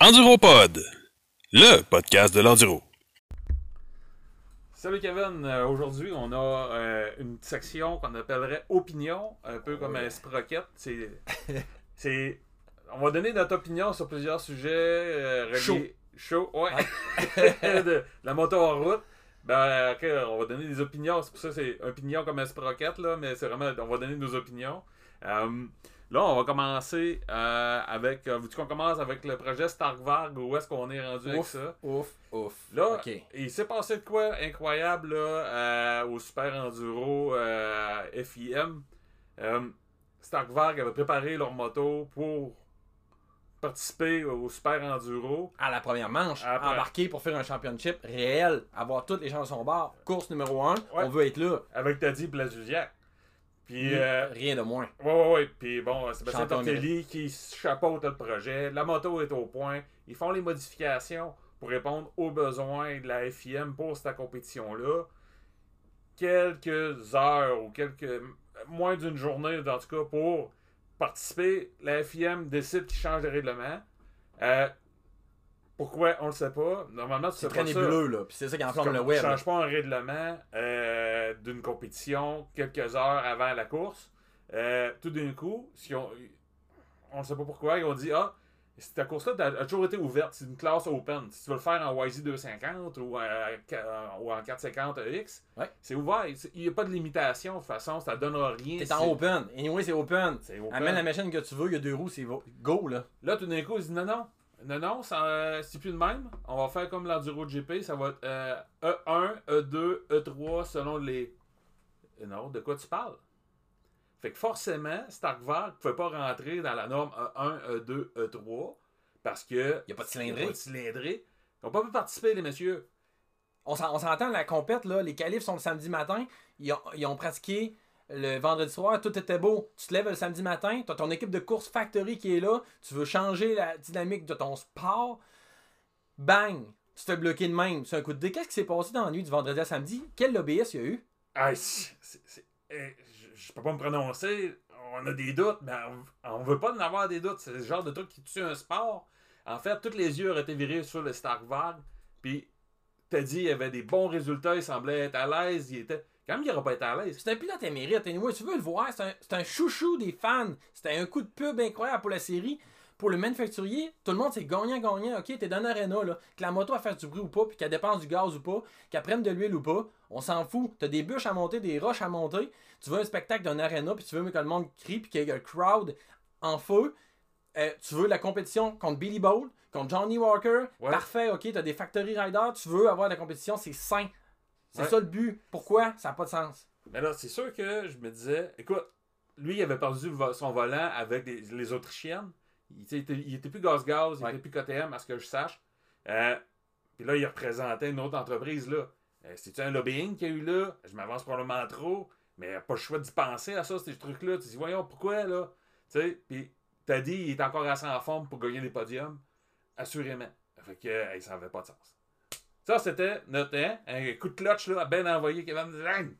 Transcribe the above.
Enduropod, le podcast de l'enduro. Salut Kevin, Euh, aujourd'hui on a euh, une section qu'on appellerait opinion, un peu comme un sprocket. C'est, c'est, on va donner notre opinion sur plusieurs sujets euh, reliés- Chaud. chaud, ouais, de la moto en route. Ben, ok, on va donner des opinions. C'est pour ça que c'est opinion comme un sprocket là, mais c'est vraiment, on va donner nos opinions. Euh, là, on va commencer euh, avec, euh, veux-tu qu'on commence avec le projet Stark Varg où est-ce qu'on est rendu avec Ouf, ça? ouf, ouf. Là, OK. il s'est passé de quoi incroyable là, euh, au Super Enduro euh, FIM. Euh, Stark Varg avait préparé leur moto pour participer au Super Enduro. À la première manche, Après. embarquer pour faire un championship réel, avoir toutes les chances de son bord. Course numéro 1, Ouais. on veut être là. Avec Teddy Blazusiak. Puis, euh, Rien de moins. ouais, ouais, ouais. Puis bon, Sébastien Champion Tortelli qui chapeaute le projet. La moto est au point. Ils font les modifications pour répondre aux besoins de la FIM pour cette compétition-là. Quelques heures ou quelques. moins d'une journée, en tout cas, pour participer. La FIM décide qu'ils changent de règlement. Euh, pourquoi? On le sait pas. Normalement, C'est très ça. nébuleux, là. Puis c'est ça qui enflamme le on web. change pas un règlement euh, d'une compétition quelques heures avant la course. Euh, tout d'un coup, si on on ne sait pas pourquoi, ils ont dit Ah, cette course-là a, toujours été ouverte. C'est une classe open. Si tu veux le faire en YZ 250 ou, ca- ou en 450X, Ouais. c'est ouvert. C'est- Il n'y a pas de limitation. De toute façon, ça ne donnera rien. T'es en C'est- open. Anyway, c'est open. C'est open. Amène la machine que tu veux, il y a deux roues, c'est go, là. Là, tout d'un coup, ils disent non, non. Non, non, ça, euh, c'est plus le même. On va faire comme l'enduro GP. Ça va être euh, E1, E2, E3 selon les. Euh, Non, de quoi tu parles? Fait que forcément, Starkvar ne pouvait pas rentrer dans la norme E E1, E2, E3 parce que. Il n'y a pas de cylindrée. pas de cylindrée. Ils n'ont pas pu participer, les messieurs. On s'en- on s'entend, la compète, là, les qualifs sont le samedi matin. Ils ont, ils ont pratiqué le vendredi soir, tout était beau. Tu te lèves le samedi matin, tu as ton équipe de course factory qui est là, tu veux changer la dynamique de ton sport. Bang! Tu te fais bloquer de même. C'est un coup de dé. Qu'est-ce qui s'est passé dans la nuit du vendredi à samedi? Quel lobbyiste il y a eu? Ah, c'est- c'est- c'est- eh, je, peux pas me prononcer. On a des doutes, mais on, veut pas en avoir des doutes. C'est le genre de truc qui tue un sport. En fait, tous les yeux auraient été virés sur le Starkvard. Puis, t'as dit, il avait des bons résultats. Il semblait être à l'aise. Il était. Quand même, il n'aurait pas été à l'aise. C'est un pilote émérite. Anyway, tu veux le voir, c'est un, un chouchou des fans. C'était un coup de pub incroyable pour la série. Pour le manufacturier, tout le monde c'est gagnant-gagnant. Ok, t'es dans l'arena, là. Que la moto a fait du bruit ou pas, puis qu'elle dépense du gaz ou pas, qu'elle prenne de l'huile ou pas, on s'en fout. T'as des bûches à monter, des roches à monter. Tu veux un spectacle d'un arena, puis tu veux que le monde crie, puis qu'il y ait un crowd en feu. Euh, tu veux la compétition contre Billy Bowl, contre Johnny Walker. Ouais. Parfait, ok, t'as des factory riders. Tu veux avoir la compétition, c'est sain. C'est Ouais. ça le but. Pourquoi? Ça n'a pas de sens. Mais là, c'est sûr que je me disais, écoute, lui, il avait perdu son volant avec les, les Autrichiennes. Il il était, il était plus gaz-gaz, il Ouais. était plus KTM, à ce que je sache. Euh, Puis là, il représentait une autre entreprise, là. Euh, C'est-tu un lobbying qu'il y a eu là? Je m'avance probablement trop, mais pas le choix d'y penser à ça, ces trucs-là. Tu te dis, voyons, pourquoi, là? Tu sais, puis t'as dit, il est encore assez en forme pour gagner des podiums. Assurément. Fait que, euh, ça n'avait pas de sens. Ça, c'était notre hein, un coup de clutch, là, à ben envoyé Kevin Design.